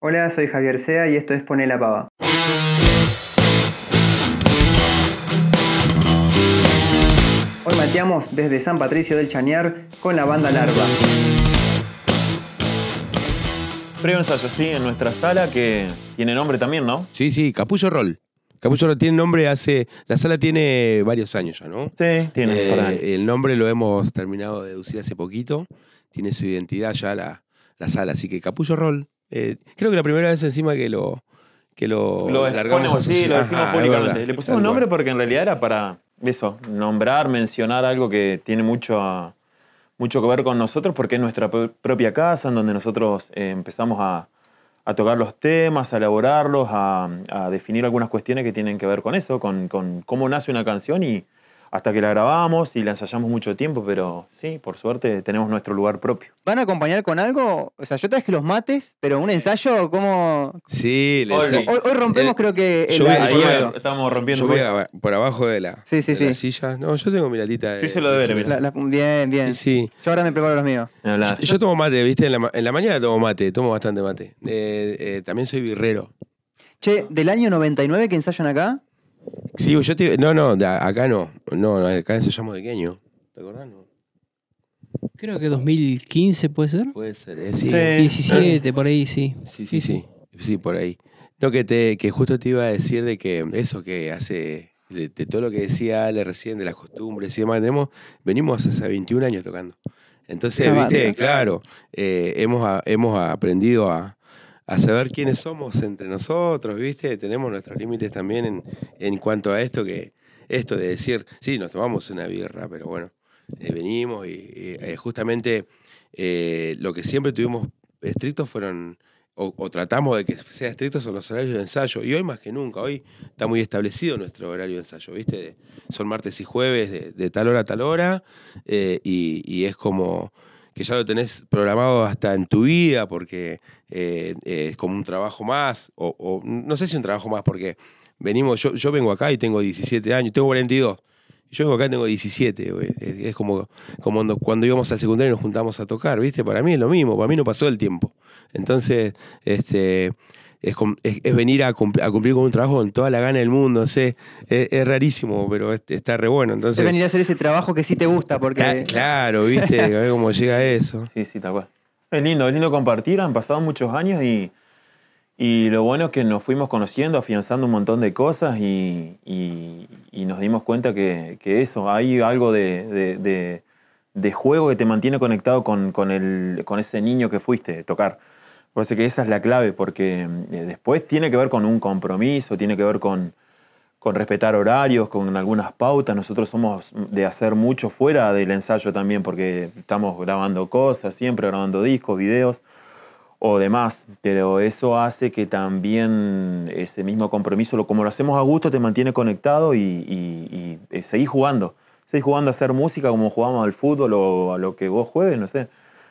Hola, soy Javier Sea y esto es Pone la Pava. Hoy mateamos desde San Patricio del Chañar con la banda Larva. Previo ensayo, sí, en nuestra sala que tiene nombre también, ¿no? Sí, sí, Capullo Roll. Capullo Roll tiene nombre hace. La sala tiene varios años ya, ¿no? Sí, tiene. Eh, el nombre lo hemos terminado de deducir hace poquito. Tiene su identidad ya la, la sala. Así que Capullo Roll. Eh, creo que la primera vez encima que lo. Que lo, Lo largamos sí, lo decimos públicamente. Le pusimos tal nombre porque en realidad era para eso, nombrar, mencionar algo que tiene mucho, a- mucho que ver con nosotros porque es nuestra pro- propia casa en donde nosotros eh, empezamos a, a tocar los temas, a elaborarlos, a, a definir algunas cuestiones que tienen que ver con eso, con, con cómo nace una canción y hasta que la grabamos y la ensayamos mucho tiempo, pero sí, por suerte tenemos nuestro lugar propio. ¿Van a acompañar con algo? O sea, yo traje los mates, pero un ensayo, ¿cómo...? Sí, le Hoy- enseño. Hoy, hoy rompemos Eh, creo que el, yo voy Ahí yo estamos rompiendo. Yo voy a- por abajo de la, Sí, sí, de la sí. silla. No, yo tengo mi latita de. Yo hice lo de. La- la- bien, bien. Sí, sí. Yo ahora me preparo los míos. Yo tomo mate, ¿viste? En la, ma- en la mañana tomo mate, tomo bastante mate. Eh, eh, también soy birrero. Che, del año 99 que ensayan acá, Sí, yo te No, no, acá no. No, no, acá ensayamos de queño. ¿Te acordás? No. Creo que 2015 puede ser. Puede ser, eh, sí. Sí. 17, por ahí, sí. Sí, sí, sí. Sí, por ahí. No, que, te, que justo te iba a decir de que eso que hace. De, de todo lo que decía Ale recién, de las costumbres y demás, tenemos, venimos hace 21 años tocando. Entonces, viste, claro, eh, hemos, hemos aprendido a, a saber quiénes somos entre nosotros, ¿viste? Tenemos nuestros límites también en, en cuanto a esto que esto de decir, sí, nos tomamos una birra, pero bueno, eh, venimos y, eh, justamente eh, lo que siempre tuvimos estrictos fueron, o, tratamos de que sea estrictos son los horarios de ensayo, y hoy más que nunca, hoy está muy establecido nuestro horario de ensayo, ¿viste? Son martes y jueves de, tal hora a tal hora, y es como que ya lo tenés programado hasta en tu vida, porque eh, eh, es como un trabajo más, o, no sé si un trabajo más, porque venimos, yo, yo vengo acá y tengo 17 años, tengo 42. Yo vengo acá y tengo 17, güey. Es, es como, como cuando, cuando íbamos al secundario y nos juntamos a tocar, ¿viste? Para mí es lo mismo, para mí no pasó el tiempo. Entonces, este, es, es- es venir a, cumpl- a cumplir con un trabajo con toda la gana del mundo, sé. Es, es rarísimo, pero es- está re bueno. es Entonces, venir a hacer ese trabajo que sí te gusta, porque... cla- claro, ¿viste? A ver cómo llega eso. Sí, sí, tal cual. Es lindo, es lindo compartir, han pasado muchos años y, y lo bueno es que nos fuimos conociendo, afianzando un montón de cosas y, y- y nos dimos cuenta que, que eso, hay algo de, de- de- de juego que te mantiene conectado con, con el, con ese niño que fuiste tocar. Parece que esa es la clave porque eh, después tiene que ver con un compromiso, tiene que ver con, con respetar horarios, con algunas pautas. Nosotros somos de hacer mucho fuera del ensayo también, porque estamos grabando cosas, siempre grabando discos, videos o demás. Pero eso hace que también ese mismo compromiso, como lo hacemos a gusto, te mantiene conectado y, y, y, eh, seguís jugando. Seguís jugando a hacer música como jugamos al fútbol o a lo que vos juegues, no sé.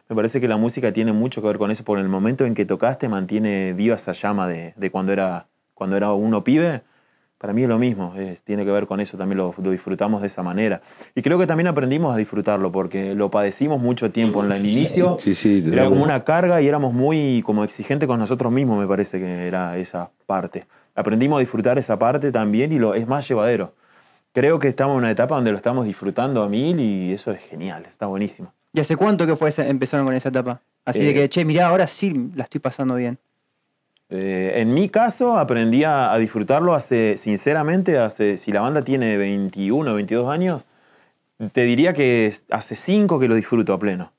Me parece que la música tiene mucho que ver con eso, por el momento en que tocaste mantiene viva esa llama de, de cuando, era, cuando era uno pibe. Para mí es lo mismo, es- tiene que ver con eso, también lo, lo disfrutamos de esa manera. Y creo que también aprendimos a disfrutarlo, porque lo padecimos mucho tiempo en el inicio. Sí, sí. Era como una carga y éramos muy como exigentes con nosotros mismos, me parece que era esa parte. Aprendimos a disfrutar esa parte también y lo es más llevadero. Creo que estamos en una etapa donde lo estamos disfrutando a mil y eso es genial, está buenísimo. ¿Y hace cuánto que fue ese- empezaron con esa etapa? Así de Eh, que, che, mirá, ahora sí la estoy pasando bien. Eh, en mi caso, aprendí a, a disfrutarlo hace, sinceramente, hace, si la banda tiene 21 o 22 años, te diría que es- hace 5 que lo disfruto a pleno.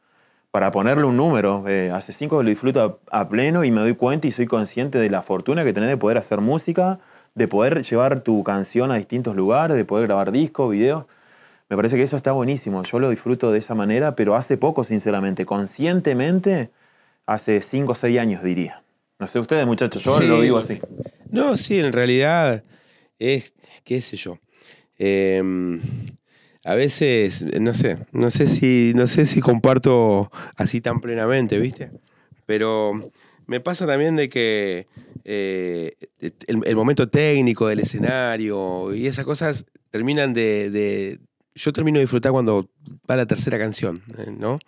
Para ponerle un número, eh, hace 5 que lo disfruto a, a pleno y me doy cuenta y soy consciente de la fortuna que tenés de poder hacer música, de poder llevar tu canción a distintos lugares, de poder grabar discos, videos. Me parece que eso está buenísimo. Yo lo disfruto de esa manera, pero hace poco, sinceramente. Conscientemente, hace 5 o 6 años, diría. No sé ustedes, muchachos, yo Sí, lo digo así. No, sí, en realidad es, qué sé yo. Eh, a veces, no sé, no sé si, no sé si comparto así tan plenamente, ¿viste? Pero me pasa también de que eh, el, el momento técnico del escenario y esas cosas terminan de, de- Yo termino de disfrutar cuando va la tercera canción, eh, ¿no?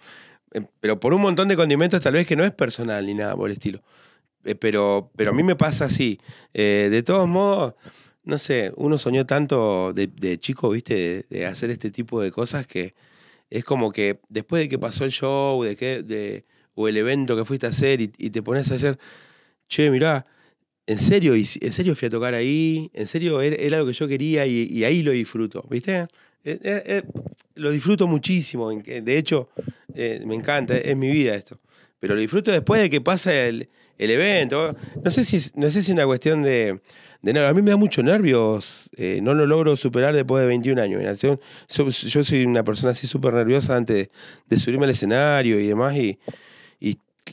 Eh, Pero por un montón de condimentos tal vez que no es personal ni nada por el estilo. eh, pero, pero a mí me pasa así. De todos modos, no sé, uno soñó tanto de, chico, viste, de, hacer este tipo de cosas que es como que después de que pasó el show, de que, de, o el evento que fuiste a hacer y, te pones a hacer, che, mirá, en serio, en serio fui a tocar ahí, en serio era, era lo que yo quería y ahí lo disfruto, ¿viste? Eh, eh, eh, lo disfruto muchísimo, de hecho, eh, me encanta, es mi vida esto. Pero lo disfruto después de que pasa el, el evento. No sé si es, no sé si es una cuestión de, de nervios. A mí me da mucho nervios. eh, no lo logro superar después de 21 años. Yo, yo soy una persona así súper nerviosa antes de, de subirme al escenario y demás. Y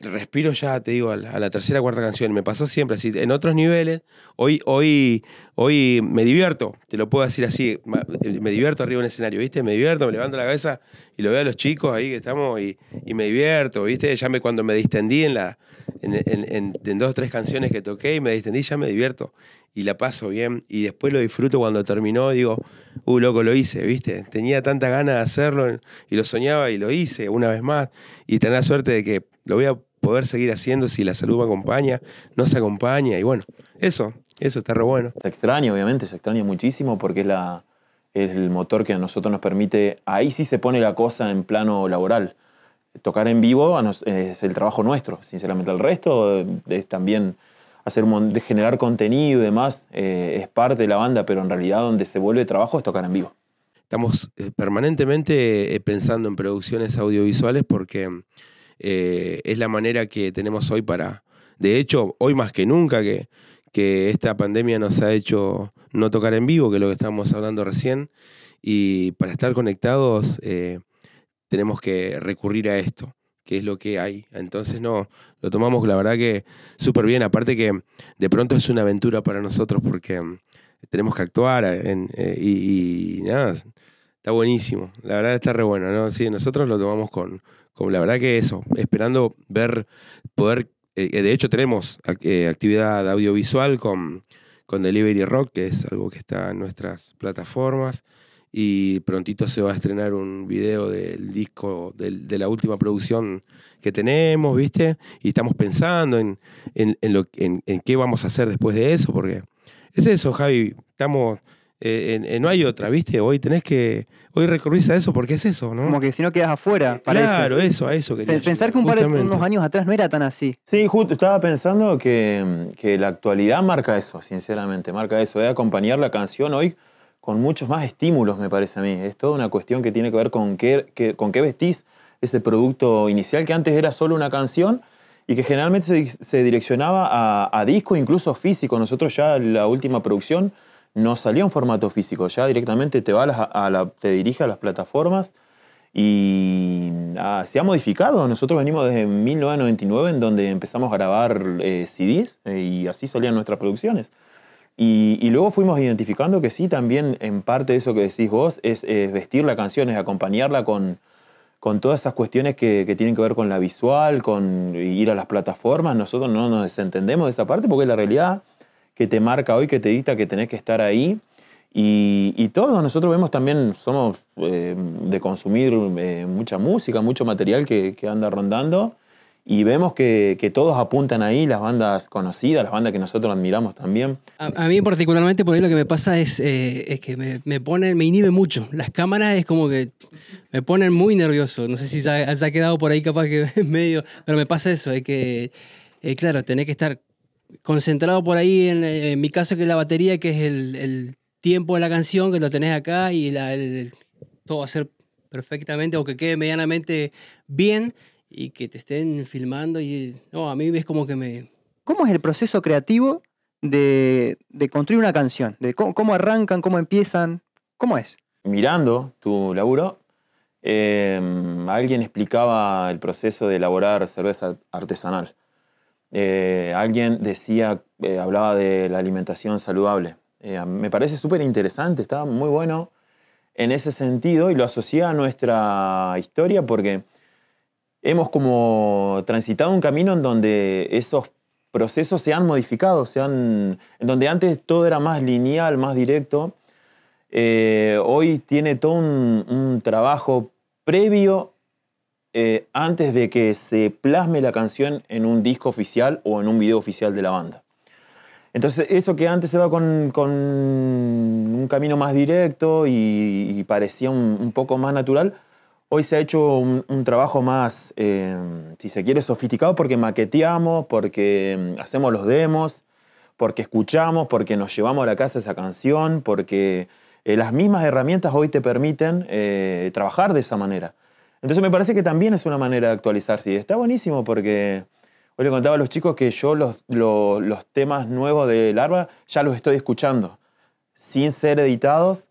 respiro ya, te digo, a la, a la tercera cuarta canción. Me pasó siempre así. En otros niveles, hoy, hoy, hoy me divierto. Te lo puedo decir así. ma- Me divierto arriba en el escenario, ¿viste? Me divierto, me levanto la cabeza y lo veo a los chicos ahí que estamos y, y me divierto, ¿viste? Ya me, cuando me distendí en, la, en, en- en- en dos o tres canciones que toqué y me distendí, ya me divierto y la paso bien. Y después lo disfruto cuando terminó, digo, uh, loco, lo hice, ¿viste? Tenía tanta ganas de hacerlo y lo soñaba y lo hice una vez más. Y tener la suerte de que lo voy a poder seguir haciendo si la salud me acompaña, no se acompaña. Y bueno, eso, eso está re bueno. Se extraña, obviamente, se extraña muchísimo porque es, la, es el motor que a nosotros nos permite, ahí sí se pone la cosa en plano laboral. Tocar en vivo es el trabajo nuestro, sinceramente. El resto es también hacer de generar contenido y demás, eh, es parte de la banda, pero en realidad donde se vuelve trabajo es tocar en vivo. Estamos eh, permanentemente eh, pensando en producciones audiovisuales porque es la manera que tenemos hoy para, de hecho, hoy más que nunca que, que esta pandemia nos ha hecho no tocar en vivo, que es lo que estábamos hablando recién, y para estar conectados tenemos que recurrir a esto, que es lo que hay. Entonces no, lo tomamos la verdad que súper bien, aparte que de pronto es una aventura para nosotros porque mm, tenemos que actuar en- eh, y, y nada, está buenísimo. La verdad está re bueno, ¿no? Sí, nosotros lo tomamos con, con la verdad que eso, esperando ver, poder, eh, eh, de hecho tenemos eh, actividad audiovisual con, con Delivery Rock, que es algo que está en nuestras plataformas. Y prontito se va a estrenar un video del disco, del- de la última producción que tenemos, ¿viste? Y estamos pensando en, en, en lo, en, en qué vamos a hacer después de eso, porque es eso, Javi. Estamos. eh, en- en- no hay otra, ¿viste? Hoy tenés que. Hoy recurrís a eso porque es eso, ¿no? Como que si no quedas afuera, parece. claro, eso, a eso quería Pe- Pensar llegar, que un par de unos años atrás no era tan así. Sí, justo estaba pensando que, que la actualidad marca eso, sinceramente, marca eso, de acompañar la canción hoy con muchos más estímulos, me parece a mí. Es toda una cuestión que tiene que ver con qué, con qué vestís ese producto inicial, que antes era solo una canción y que generalmente se, se direccionaba a, a disco, incluso físico. Nosotros ya la última producción no salió en formato físico, ya directamente te, va a la- a la- te dirige a las plataformas y ah, se ha modificado. Nosotros venimos desde 1999 en donde empezamos a grabar eh, CDs eh, y así salían nuestras producciones. Y, y luego fuimos identificando que sí, también en parte de eso que decís vos es, eh, vestir la canción, es acompañarla con, con todas esas cuestiones que, que tienen que ver con la visual, con ir a las plataformas. Nosotros no nos desentendemos de esa parte porque es la realidad que te marca hoy, que te dicta que tenés que estar ahí. Y, y todos nosotros vemos también, somos eh, de consumir eh, mucha música, mucho material que, que anda rondando. Y vemos que, que todos apuntan ahí, las bandas conocidas, las bandas que nosotros admiramos también. A, a mí particularmente por ahí lo que me pasa es, eh, es que me, me ponen, me inhibe mucho. Las cámaras es como que me ponen muy nervioso. No sé si se ha, se ha quedado por ahí capaz que en medio, pero me pasa eso, es que, eh, claro, tenés que estar concentrado por ahí, en, en mi caso que es la batería, que es el, el tiempo de la canción, que lo tenés acá y la- el- todo va a ser perfectamente o que quede medianamente bien y que te estén filmando y no, a mí es como que me, ¿Cómo es el proceso creativo de, de construir una canción? De cómo, cómo arrancan, cómo empiezan? ¿Cómo es? mirando tu laburo, eh, alguien explicaba el proceso de elaborar cerveza artesanal. Eh, alguien decía, eh, hablaba de la alimentación saludable. Eh, me parece súper interesante, está muy bueno en ese sentido y lo asocié a nuestra historia porque hemos como transitado un camino en donde esos procesos se han modificado, se han, en donde antes todo era más lineal, más directo. Eh, hoy tiene todo un, trabajo previo eh, antes de que se plasme la canción en un disco oficial o en un video oficial de la banda. Entonces, eso que antes se va con, un camino más directo y, parecía un, poco más natural, hoy se ha hecho un, trabajo más, eh, si se quiere, sofisticado porque maqueteamos, porque mm, hacemos los demos, porque escuchamos, porque nos llevamos a la casa esa canción, porque eh, las mismas herramientas hoy te permiten eh, trabajar de esa manera. Entonces me parece que también es una manera de actualizarse y está buenísimo porque Hoy le contaba a los chicos que yo los, los, los temas nuevos de Larva ya los estoy escuchando, sin ser editados,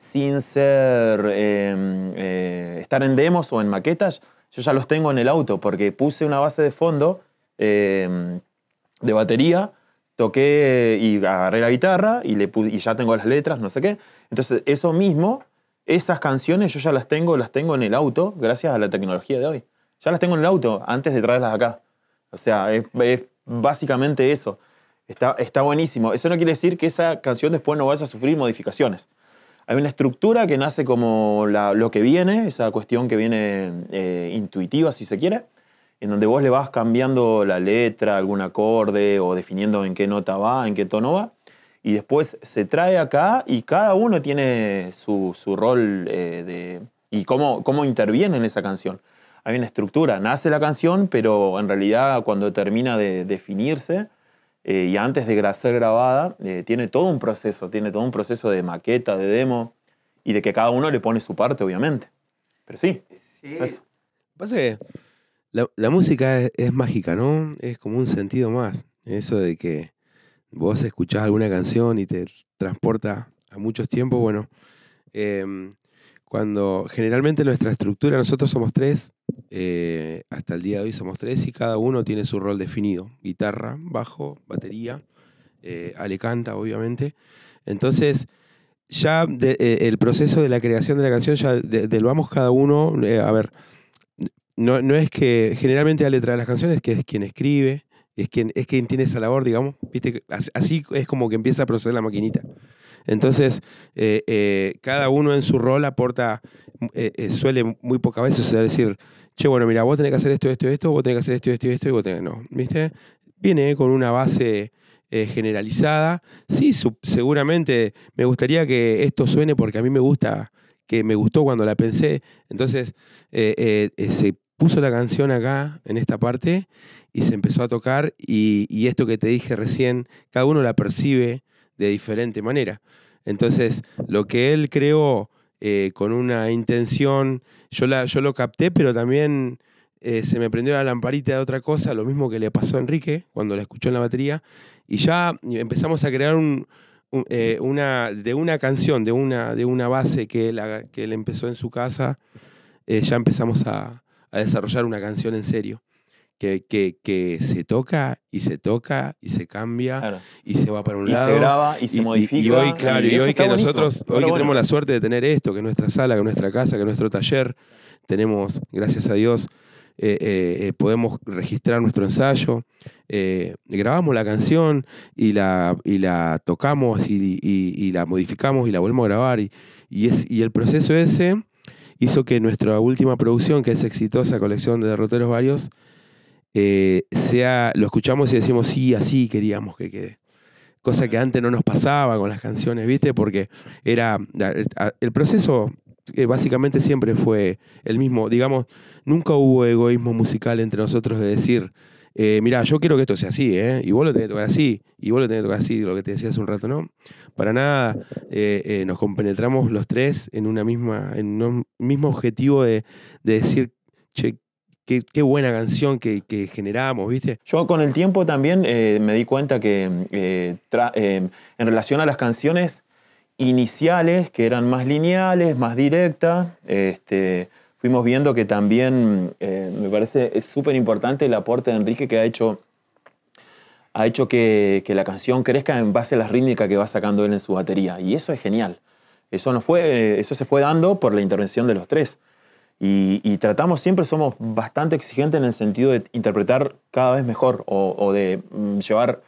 sin ser eh, eh, estar en demos o en maquetas, yo ya los tengo en el auto porque puse una base de fondo eh, de batería, toqué y agarré la guitarra y, le puse, y ya tengo las letras, no sé qué. Entonces, eso mismo, esas canciones yo ya las tengo, las tengo en el auto gracias a la tecnología de hoy. Ya las tengo en el auto antes de traerlas acá. O sea, es, es básicamente eso. Está, está, buenísimo. Eso no quiere decir que esa canción después no vaya a sufrir modificaciones. Hay una estructura que nace como la, lo que viene, esa cuestión que viene eh, intuitiva, si se quiere, en donde vos le vas cambiando la letra, algún acorde o definiendo en qué nota va, en qué tono va. Y después se trae acá y cada uno tiene su, su rol eh, de, y cómo, cómo interviene en esa canción hay una estructura. Nace la canción, pero en realidad cuando termina de definirse eh, y antes de ser grabada, eh, tiene todo un proceso, tiene todo un proceso de maqueta, de demo y de que cada uno le pone su parte, obviamente. Pero sí, sí. eso. Pasa que la, la música es, es, mágica, ¿no? Es como un sentido más. Eso de que vos escuchás alguna canción y te transporta a muchos tiempos, bueno. Eh, cuando generalmente nuestra estructura, nosotros somos tres, eh, hasta el día de hoy somos tres y cada uno tiene su rol definido, guitarra, bajo, batería, eh, Ale canta obviamente. Entonces, ya de, eh, el proceso de la creación de la canción, ya de, del vamos cada uno, eh, a ver, no, no, es que generalmente Ale trae las canciones, que es quien escribe, es quien, es quien tiene esa labor, digamos, ¿viste? así es como que empieza a proceder la maquinita. Entonces, eh, eh, cada uno en su rol aporta, eh, suele muy pocas veces decir, che, bueno, mira, vos tenés que hacer esto, esto, esto, vos tenés que hacer esto, esto, esto, y vos tenés, no, ¿viste? Viene con una base generalizada. Sí, seguramente me gustaría que esto suene porque a mí me gusta, que me gustó cuando la pensé. Entonces, se puso la canción acá, en esta parte, y se empezó a tocar, y esto que te dije recién, cada uno la percibe de diferente manera. Entonces, lo que él creó eh, con una intención, yo, la, yo lo capté, pero también eh, se me prendió la lamparita de otra cosa, lo mismo que le pasó a Enrique cuando la escuchó en la batería, y ya empezamos a crear un, eh, una, de una canción, de una, de una base que él, que empezó en su casa, ya empezamos a desarrollar una canción en serio que, que, que, se toca y se toca y se cambia claro. y se va para un y lado. Se graba y, se modifica. Y, hoy, claro, y, hoy que nosotros, hoy bueno. tenemos la suerte de tener esto, que nuestra sala, que nuestra casa, que nuestro taller, tenemos, gracias a Dios, eh, eh, podemos registrar nuestro ensayo, eh, grabamos la canción y la, y la tocamos y, y, la modificamos y la volvemos a grabar. Y, es, y el proceso ese hizo que nuestra última producción, que es exitosa colección de derroteros varios, eh, sea, lo escuchamos y decimos, sí, así queríamos que quede. Cosa que antes no nos pasaba con las canciones, ¿viste? Porque era. El proceso eh, básicamente siempre fue el mismo. Digamos, nunca hubo egoísmo musical entre nosotros de decir, eh, mira, yo quiero que esto sea así, ¿eh? Y vos lo tenés que tocar así, y vos lo tenés que tocar así, lo que te decía hace un rato, ¿no? Para nada eh, nos compenetramos los tres en una misma, en un mismo objetivo de, de decir, che, Qué, buena canción que, que, generamos, ¿viste? Yo con el tiempo también eh, me di cuenta que eh, eh, en relación a las canciones iniciales, que eran más lineales, más directas, este, fuimos viendo que también me parece súper importante el aporte de Enrique que ha hecho, ha hecho que, que, la canción crezca en base a la rítmica que va sacando él en su batería. Y eso es genial. Eso, no fue, eso se fue dando por la intervención de los tres. Y, y, tratamos, siempre somos bastante exigentes en el sentido de interpretar cada vez mejor o, o, de mm, llevar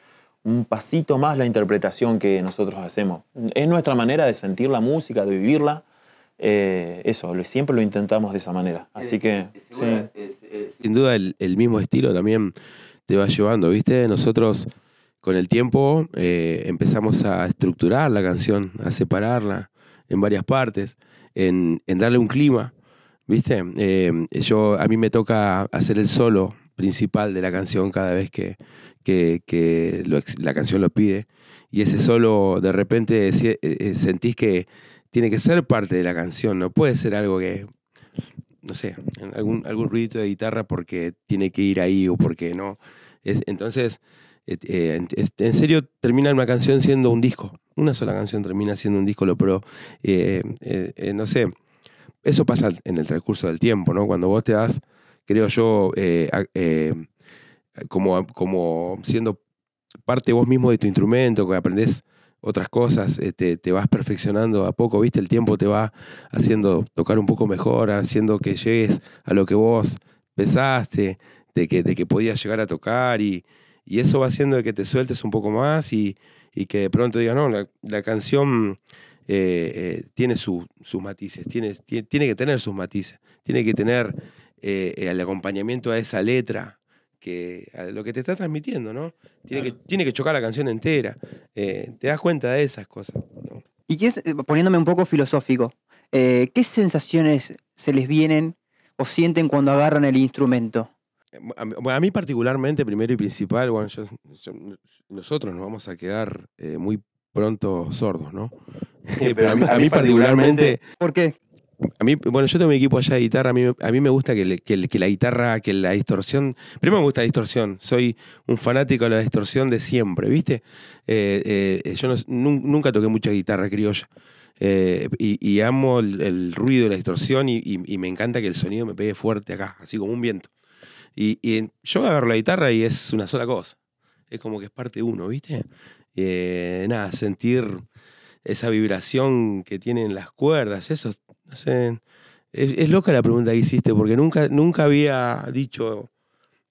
un pasito más la interpretación que nosotros hacemos. Es nuestra manera de sentir la música, de vivirla, eh, eso, lo- siempre lo intentamos de esa manera. Así que, sí. Sin duda el, el mismo estilo también te va llevando, ¿viste? Nosotros con el tiempo eh, empezamos a estructurar la canción, a separarla en varias partes, en, en darle un clima, ¿viste? Eh, yo, a mí me toca hacer el solo principal de la canción cada vez que, que- la canción lo pide. Y ese solo, de repente, eh, eh, sentís que tiene que ser parte de la canción, no puede ser algo que, no sé, algún, algún ruidito de guitarra porque tiene que ir ahí o porque no. Es- entonces, eh, en, serio, termina una canción siendo un disco. Una sola canción termina siendo un disco, lo pero eh, eh, no sé, eso pasa en el transcurso del tiempo, ¿no? Cuando vos te das, creo yo, eh, eh, como, como siendo parte vos mismo de tu instrumento, que aprendés otras cosas, eh, te, te vas perfeccionando a poco, ¿viste? El tiempo te va haciendo tocar un poco mejor, haciendo que llegues a lo que vos pensaste, de que, de que podías llegar a tocar y, y eso va haciendo que te sueltes un poco más y, y que de pronto digas, no, la canción eh, eh, tiene su- sus matices, tiene, tiene, tiene que tener sus matices, tiene que tener eh, el acompañamiento a esa letra, que, a lo que te está transmitiendo, ¿no? Tiene, que, tiene que chocar la canción entera. Te das cuenta de esas cosas. ¿no? Y qué es, poniéndome un poco filosófico, ¿qué sensaciones se les vienen o sienten cuando agarran el instrumento? A mí, bueno, a mí particularmente, primero y principal, bueno, yo- yo- nosotros nos vamos a quedar eh, muy pronto sordos, ¿no? Pero a mí, a mí particularmente, ¿Por qué? a mí, bueno, yo tengo mi equipo allá de guitarra, a mí, me- a mí me gusta que, le- que le- que la guitarra, que la distorsión, primero me gusta la distorsión, soy un fanático de la distorsión de siempre, ¿viste? Eh, eh, yo no- nun- nunca toqué mucha guitarra criolla. eh, y, y amo el, el ruido de la distorsión y, y- y me encanta que el sonido me pegue fuerte acá, así como un viento. Y, yo agarro la guitarra y es una sola cosa. Es como que es parte de uno, ¿viste? Eh, nada, sentir esa vibración que tienen las cuerdas, eso, no sé. Es, loca la pregunta que hiciste, porque nunca, nunca había dicho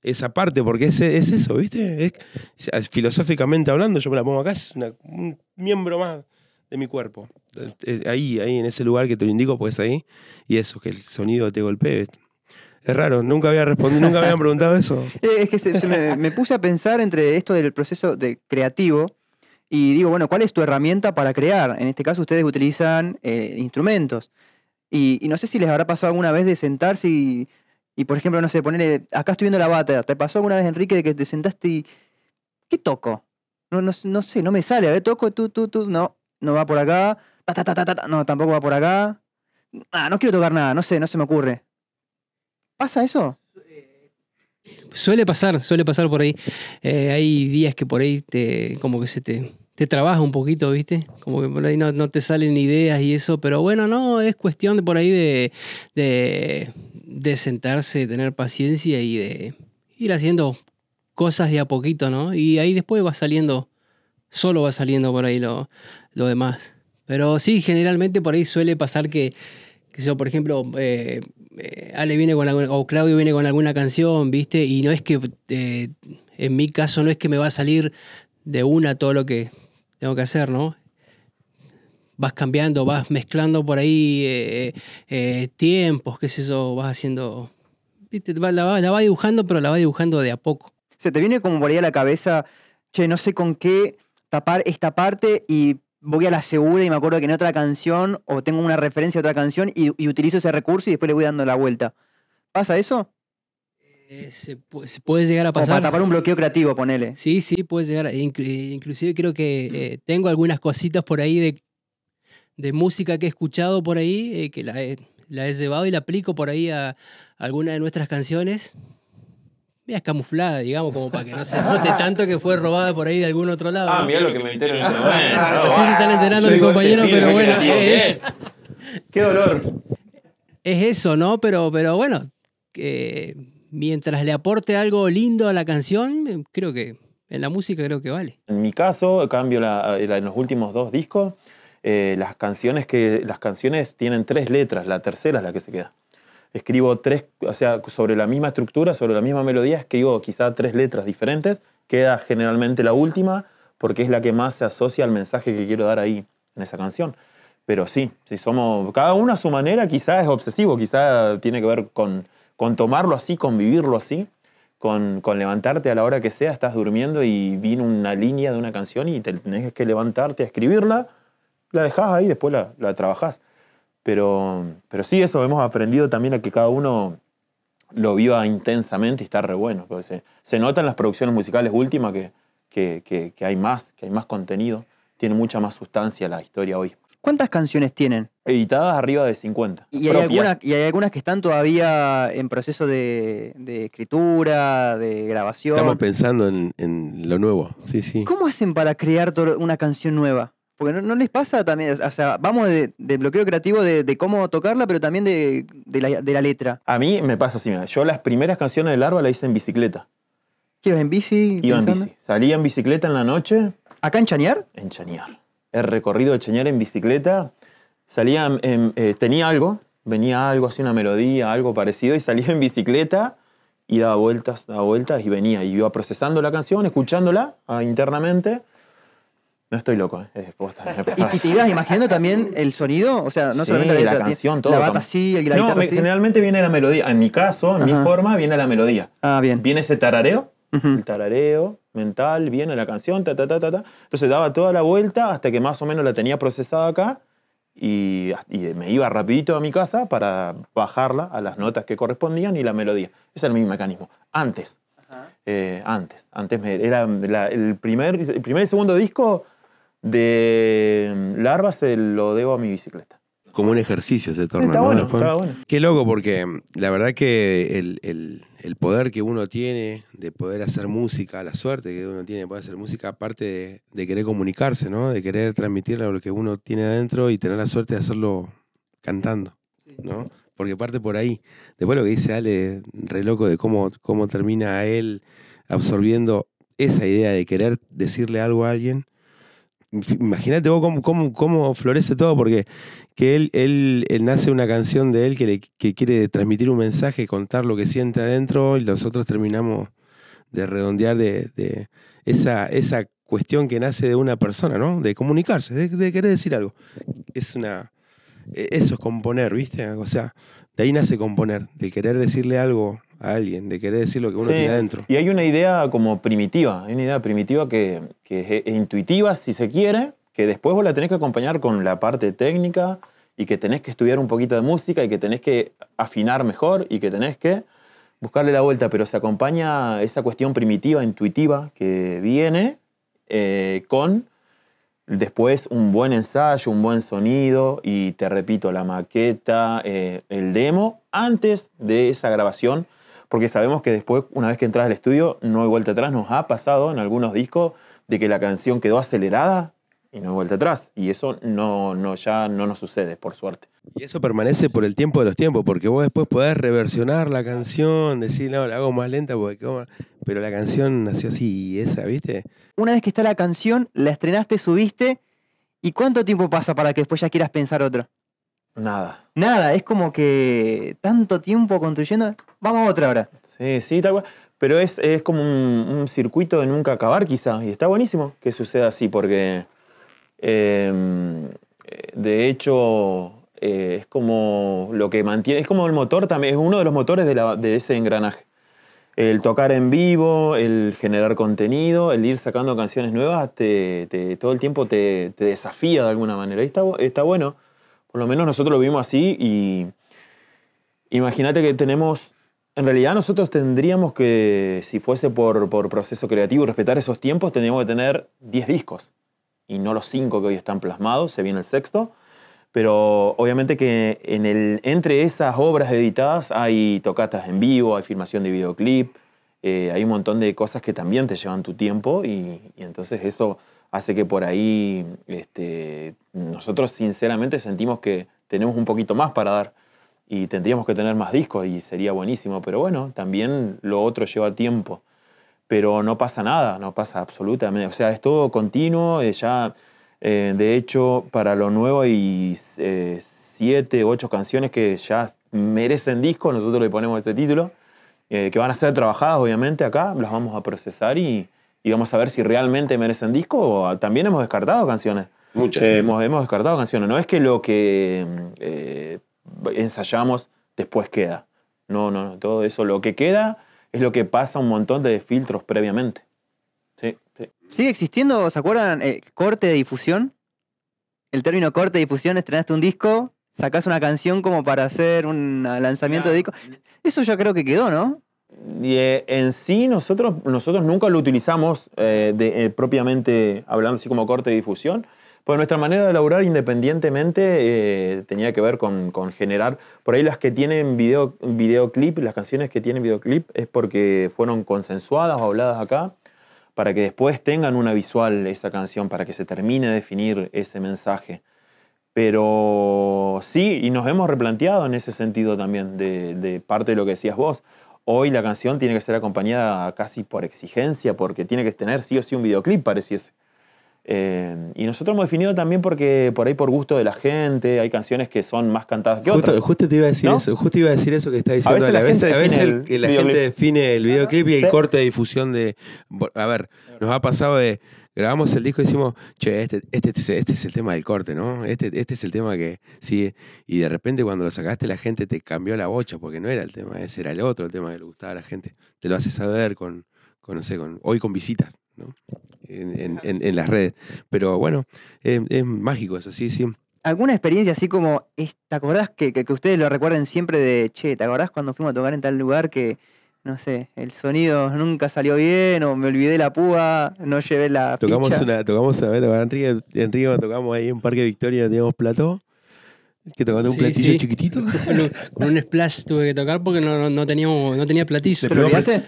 esa parte, porque es, es eso, ¿viste? Es- filosóficamente hablando, yo me la pongo acá, es una- un miembro más de mi cuerpo. Ahí, ahí, en ese lugar que te lo indico, pues ahí, y eso, que el sonido te golpee. Es raro, nunca había respondido, nunca me habían preguntado eso. Es que se me, me puse a pensar entre esto del proceso de creativo y digo, bueno, ¿cuál es tu herramienta para crear? En este caso ustedes utilizan eh, instrumentos. Y, no sé si les habrá pasado alguna vez de sentarse y, y, por ejemplo, no sé, ponerle, acá estoy viendo la bata, ¿te pasó alguna vez, Enrique, de que te sentaste y, ¿qué toco? No, no, no sé, no me sale, a ver, toco, tú, tú, tú, no, no va por acá, ta, ta, ta, ta, no, tampoco va por acá. Ah, no quiero tocar nada, no sé, no se me ocurre. ¿Pasa eso? Suele pasar, suele pasar por ahí. Eh, hay días que por ahí te, como que se te, te trabaja un poquito, ¿viste? Como que por ahí no, te salen ideas y eso, pero bueno, no, es cuestión de por ahí de, de, de sentarse, tener paciencia y de ir haciendo cosas de a poquito, ¿no? Y ahí después va saliendo, solo va saliendo por ahí lo, lo demás. Pero sí, generalmente por ahí suele pasar que, que yo, por ejemplo, eh, eh, Ale viene con alguna, o Claudio viene con alguna canción, ¿viste? Y no es que, eh, en mi caso, no es que me va a salir de una todo lo que tengo que hacer, ¿no? Vas cambiando, vas mezclando por ahí eh, eh, tiempos, qué sé yo, vas haciendo... La, va, la va dibujando, pero la va dibujando de a poco. Se te viene como por ahí a la cabeza, che, no sé con qué tapar esta parte y voy a la segura y me acuerdo que en otra canción o tengo una referencia a otra canción y utilizo ese recurso y después le voy dando la vuelta. ¿Pasa eso? Eh, se, pu- se puede llegar a Como pasar. para tapar un bloqueo creativo, ponele. Sí, sí, puede llegar. a- inclu- Inclusive creo que eh, tengo algunas cositas por ahí de, de música que he escuchado por ahí, eh, que la he, la he llevado y la aplico por ahí a alguna de nuestras canciones. Mira, camuflada, digamos, como para que no se note tanto que fue robada por ahí de algún otro lado. Ah, ¿no? mirá lo que me entero en este momento. No sé si están enterando Yo mi digo, compañero, este pero bueno, ¿qué creativo que es, ¡Qué dolor! es eso, ¿no? Pero, pero bueno, que mientras le aporte algo lindo a la canción, eh, creo que en la música creo que vale. En mi caso, cambio la, la- en los últimos dos discos, eh, las canciones que las canciones tienen tres letras, la tercera es la que se queda. Escribo tres, o sea, sobre la misma estructura, sobre la misma melodía, escribo quizá tres letras diferentes, queda generalmente la última porque es la que más se asocia al mensaje que quiero dar ahí en esa canción. Pero sí, sí somos, cada uno a su manera, quizás es obsesivo, quizás tiene que ver con, con tomarlo así, con vivirlo así, con, con levantarte a la hora que sea, estás durmiendo y viene una línea de una canción y te tenés que levantarte a escribirla, la dejás ahí, después la, la trabajás. Pero, pero sí, eso hemos aprendido también a que cada uno lo viva intensamente y está re bueno. Se, se nota en las producciones musicales últimas que, que- que hay más, que hay más contenido, tiene mucha más sustancia la historia hoy. ¿Cuántas canciones tienen? Editadas arriba de 50. Y hay, algunas, y hay algunas que están todavía en proceso de, de escritura, de grabación. Estamos pensando en, en lo nuevo, sí, sí. ¿Cómo hacen para crear to- una canción nueva? Porque no, no les pasa también, o sea, vamos de- del bloqueo creativo de, de cómo tocarla, pero también de, de la, de la letra. A mí me pasa así, mira, yo las primeras canciones de Larva las hice en bicicleta. ¿Qué ibas en bici? Iba en bici. Salía en bicicleta en la noche, ¿Acá en Chañar? en Chañar. El recorrido de Chañar en bicicleta, salía, en- eh, tenía algo, venía algo, hacía una melodía, algo parecido, y salía en bicicleta y daba vueltas, daba vueltas y venía. Y iba procesando la canción, escuchándola ah, internamente. No estoy loco, ¿eh? ¿Y, y te ibas imaginando también el sonido? O sea, no Sí, solamente la, la letra, canción, todo. La bata así, el la No, así. generalmente viene la melodía. En mi caso, en mi forma, viene la melodía. Ah, bien. Viene ese tarareo, Ujú. el tarareo mental, viene la canción, ta, ta, ta, ta, ta. Entonces daba toda la vuelta hasta que más o menos la tenía procesada acá y, y me iba rapidito a mi casa para bajarla a las notas que correspondían y la melodía. Ese era mi mecanismo. Antes, eh, antes, antes me- era la- el, primer, el primer y segundo disco de Larva se lo debo a mi bicicleta. Como un ejercicio se torna. está ¿no? bueno, Después. está bueno. Qué loco, porque mm, la verdad que el, el- el poder que uno tiene de poder hacer música, la suerte que uno tiene de poder hacer música, aparte de, de querer comunicarse, ¿no? De querer transmitir lo que uno tiene adentro y tener la suerte de hacerlo cantando, ¿no? Porque parte por ahí. Después lo que dice Ale, re loco de cómo, cómo termina él absorbiendo esa idea de querer decirle algo a alguien. Imagínate vos cómo, cómo, cómo florece todo, porque que él, él, él nace una canción de él que, le, que quiere transmitir un mensaje, contar lo que siente adentro, y nosotros terminamos de redondear de, de esa, esa cuestión que nace de una persona, ¿no? De comunicarse, de, de querer decir algo. Es una. e- Eso es componer, ¿viste? O sea, de ahí nace componer, de querer decirle algo a alguien, de querer decir lo que uno Sí, tiene adentro. Y hay una idea como primitiva, hay una idea primitiva que, que es, es intuitiva si se quiere, que después vos la tenés que acompañar con la parte técnica y que tenés que estudiar un poquito de música y que tenés que afinar mejor y que tenés que buscarle la vuelta, pero se acompaña esa cuestión primitiva, intuitiva que viene eh, con después un buen ensayo, un buen sonido y te repito, la maqueta, eh, el demo, antes de esa grabación, porque sabemos que después, una vez que entras al estudio, no hay vuelta atrás, nos ha pasado en algunos discos de que la canción quedó acelerada y no hay vuelta atrás, y eso no, no, ya no nos sucede, por suerte. Y eso permanece por el tiempo de los tiempos, porque vos después podés reversionar la canción, decir, no, la hago más lenta, porque quedó- pero la canción nació así y esa, ¿viste? Una vez que está la canción, la estrenaste, subiste, ¿y cuánto tiempo pasa para que después ya quieras pensar otro? Nada. Nada, es como que tanto tiempo construyendo, vamos a otra ahora. Sí, sí, tal cual. Pero es, es como un, circuito de nunca acabar, quizá. Y está buenísimo que suceda así, porque eh, de hecho eh, es como lo que mantiene, es como el motor también, es uno de los motores de, ese engranaje. El tocar en vivo, el generar contenido, el ir sacando canciones nuevas, te, todo el tiempo te, te desafía de alguna manera. Y está, está bueno. Por lo menos nosotros lo vimos así y imagínate que tenemos, en realidad nosotros tendríamos que, si fuese por, proceso creativo, respetar esos tiempos, tendríamos que tener 10 discos y no los 5 que hoy están plasmados, se viene el sexto. Pero obviamente que entre esas obras editadas hay tocatas en vivo, hay filmación de videoclip, eh, hay un montón de cosas que también te llevan tu tiempo y, y entonces eso hace que por ahí este, nosotros sinceramente sentimos que tenemos un poquito más para dar y tendríamos que tener más discos y sería buenísimo, pero bueno, también lo otro lleva tiempo. Pero no pasa nada, no pasa absolutamente, o sea, es todo continuo, eh, ya eh, de hecho para lo nuevo hay eh, siete, ocho canciones que ya merecen disco, nosotros le ponemos ese título, eh, que van a ser trabajadas obviamente acá, las vamos a procesar y, y vamos a ver si realmente merecen disco o también hemos descartado canciones Muchas. Eh, hemos, hemos descartado canciones. No es que lo que eh, ensayamos después queda. No, no, no. Todo eso, lo que queda es lo que pasa un montón de filtros previamente. Sí, sí. ¿Sigue existiendo, se acuerdan, eh, corte de difusión? El término corte de difusión, estrenaste un disco, sacás una canción como para hacer un lanzamiento de disco. Eso yo creo que quedó, ¿no? Y, eh, en sí, nosotros, nosotros nunca lo utilizamos eh, de- eh, propiamente hablando así como corte de difusión, pues nuestra manera de laburar independientemente eh, tenía que ver con, generar, por ahí las que tienen video, videoclip, las canciones que tienen videoclip es porque fueron consensuadas o habladas acá, para que después tengan una visual esa canción, para que se termine de definir ese mensaje. Pero sí, y nos hemos replanteado en ese sentido también, de, de parte de lo que decías vos. Hoy la canción tiene que ser acompañada casi por exigencia, porque tiene que tener sí o sí un videoclip, pareciese. Eh, y nosotros hemos definido también porque por ahí por gusto de la gente, hay canciones que son más cantadas que otras. Justo, justo te iba a decir ¿No? eso, justo iba a decir eso que está diciendo. veces la A veces, gente a veces define el- la gente define el videoclip y el Sí. corte de difusión de. A ver, nos ha pasado de. Grabamos el disco y decimos, che, este, este, este es- este es el tema del corte, ¿no? Este, este es el tema que sí. Y de repente cuando lo sacaste, la gente te cambió la bocha, porque no era el tema ese, era el otro, el tema que le gustaba a la gente. Te lo hace saber con, con no sé, con, hoy con visitas, ¿no? En, en- en- en las redes. Pero bueno, es, es mágico eso, sí, sí. ¿Alguna experiencia así como, ¿te acordás que, que, que ustedes lo recuerden siempre de, che, ¿te acordás cuando fuimos a tocar en tal lugar que, no sé, el sonido nunca salió bien o me olvidé la púa, no llevé la Tocamos ficha"? una, tocamos una vez, en Río, en Río tocamos ahí en Parque Victoria, teníamos plató. Que tocando un Sí, platillo sí. chiquitito. Con un, con un splash tuve que tocar porque no, no, no teníamos, no tenía platillo. ¿Te?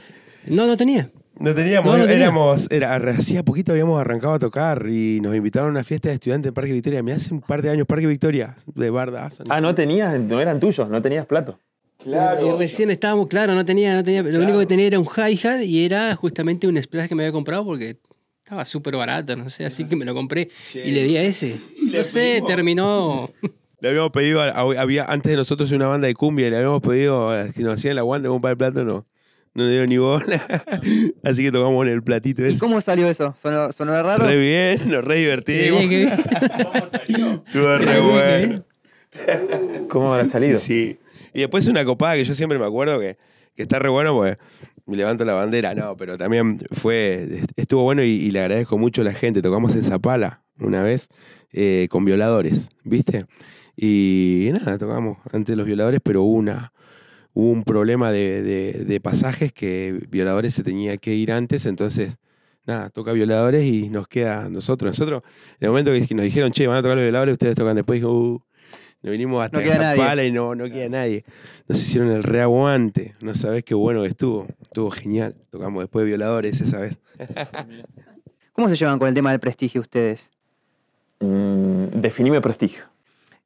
No, no tenía. No teníamos, No, no tenía. éramos, era, hacía poquito habíamos arrancado a tocar y nos invitaron a una fiesta de estudiantes en Parque Victoria. Me hace un par de años Parque Victoria, de Barda. Ah, no tenías, no eran tuyos, no tenías plato. Y recién estábamos, claro, no tenía, no tenía, lo único que tenía era un hi-hat y era justamente un splash que me había comprado porque estaba súper barato, no sé, así que me lo compré y le di a ese. No sé, terminó. Le habíamos pedido, a- a- había antes de nosotros una banda de cumbia y le habíamos pedido eh, que nos hacían el aguante con un par de plato, no. Dio ni bola. Así que tocamos en el platito ¿Y ese. cómo salió eso? ¿Sonó, sonó raro? Re bien, nos re divertimos. Tenía que- Estuvo re bueno. ¿Cómo habrá salido? Sí. Y después una copada que yo siempre me acuerdo que, que está re bueno porque me levanto la bandera, no, pero también fue, estuvo bueno y, y le agradezco mucho a la gente. Tocamos en Zapala una vez eh, con violadores, ¿viste? Y nada, tocamos ante los violadores, pero una, hubo un problema de, de- de pasajes que violadores se tenía que ir antes, entonces nada, toca violadores y nos queda a nosotros. Nosotros, en el momento que nos dijeron, che, van a tocar los violadores, ustedes tocan después, dijo, uh, nos vinimos hasta No queda nadie. Zapala y no, no queda nadie. Nos hicieron el reaguante, no sabés qué bueno que estuvo, estuvo genial. Tocamos después de violadores esa vez. ¿Cómo se llevan con el tema del prestigio ustedes? Mm, definime prestigio.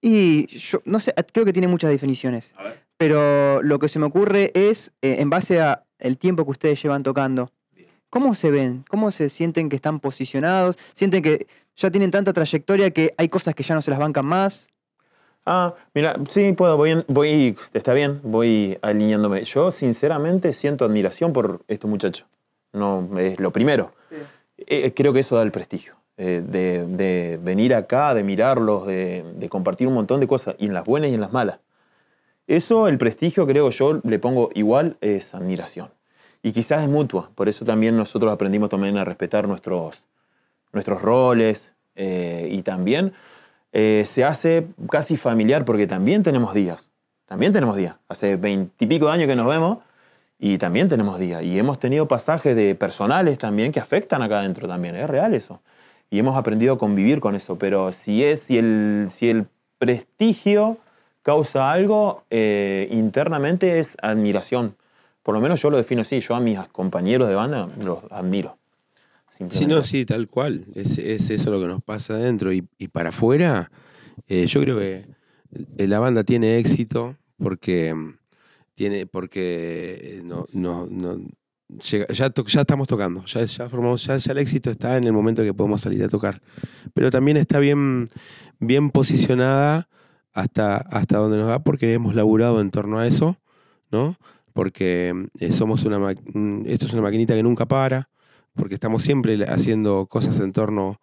Y yo no sé, creo que tiene muchas definiciones. Pero lo que se me ocurre es, eh, en base a el tiempo que ustedes llevan tocando, ¿cómo se ven? ¿Cómo se sienten que están posicionados? ¿Sienten que ya tienen tanta trayectoria que hay cosas que ya no se las bancan más? Ah, mira, sí, puedo, voy, voy, está bien, voy alineándome. Yo sinceramente siento admiración por estos muchachos. No, es lo primero. Eh, creo que eso da el prestigio. eh, de, de venir acá, de mirarlos, de, de compartir un montón de cosas, y en las buenas y en las malas. Eso, el prestigio, creo yo, le pongo igual, es admiración. Y quizás es mutua, por eso también nosotros aprendimos también a respetar nuestros, nuestros roles eh, y también eh, se hace casi familiar porque también tenemos días, también tenemos días. Hace veintipico años que nos vemos y también tenemos días. Y hemos tenido pasajes de personales también que afectan acá adentro también, es real eso. Y hemos aprendido a convivir con eso, pero si, es, si, el, si el prestigio causa algo, eh, internamente es admiración. Por lo menos yo lo defino así, yo a mis compañeros de banda los admiro. Sí, no, sí, tal cual. Es, es eso lo que nos pasa adentro. Y, y para afuera, eh, yo creo que la banda tiene éxito porque mm, tiene, porque eh, no, no, no- llega- ya, to- ya estamos tocando, ya, ya formamos, ya, ya el éxito está en el momento que podemos salir a tocar. Pero también está bien, bien posicionada hasta, hasta donde nos da, porque hemos laburado en torno a eso, ¿no? Porque eh, somos una mm, esto es una maquinita que nunca para porque estamos siempre haciendo cosas en torno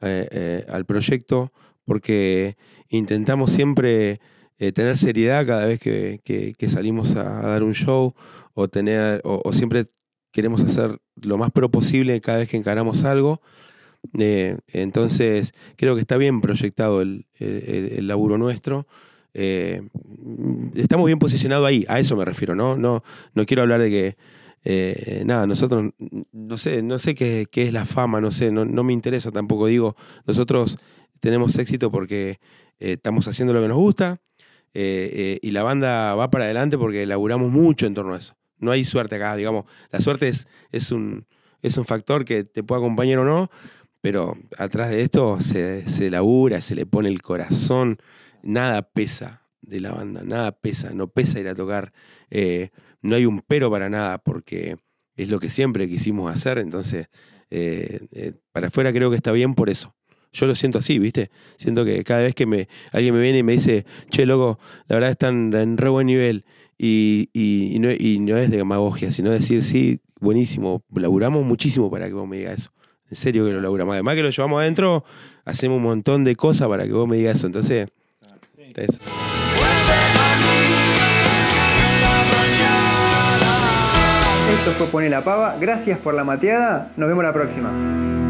eh, eh, al proyecto porque intentamos siempre tener seriedad cada vez que, que- salimos a, dar un show o, tener, o siempre queremos hacer lo más pro posible cada vez que encaramos algo. Eh, entonces, creo que está bien proyectado el, el- laburo nuestro. Eh, estamos bien posicionados ahí, a eso me refiero, ¿no? No, no quiero hablar de que, eh, nada, nosotros, no sé, no sé qué, qué es la fama, no sé, no, no me interesa tampoco, digo, nosotros tenemos éxito porque estamos haciendo lo que nos gusta y la banda va para adelante porque laburamos mucho en torno a eso. No hay suerte acá, digamos, la suerte es, es, un, es un factor que te puede acompañar o no, pero atrás de esto se, se labura, se le pone el corazón, nada pesa de la banda, nada pesa, no pesa ir a tocar, eh, no hay un pero para nada, porque es lo que siempre quisimos hacer, entonces eh, eh, para afuera creo que está bien por eso. Yo lo siento así, ¿viste? Siento que cada vez que me, alguien me viene y me dice, che, loco, la verdad están en re buen nivel, y, y- no, y no es de demagogia, sino decir, sí, buenísimo, laburamos muchísimo para que vos me digas eso. En serio que lo laburamos. Además que lo llevamos adentro, hacemos un montón de cosas para que vos me digas eso. Entonces. Esto fue Poner la Pava. Gracias por la mateada. Nos vemos la próxima.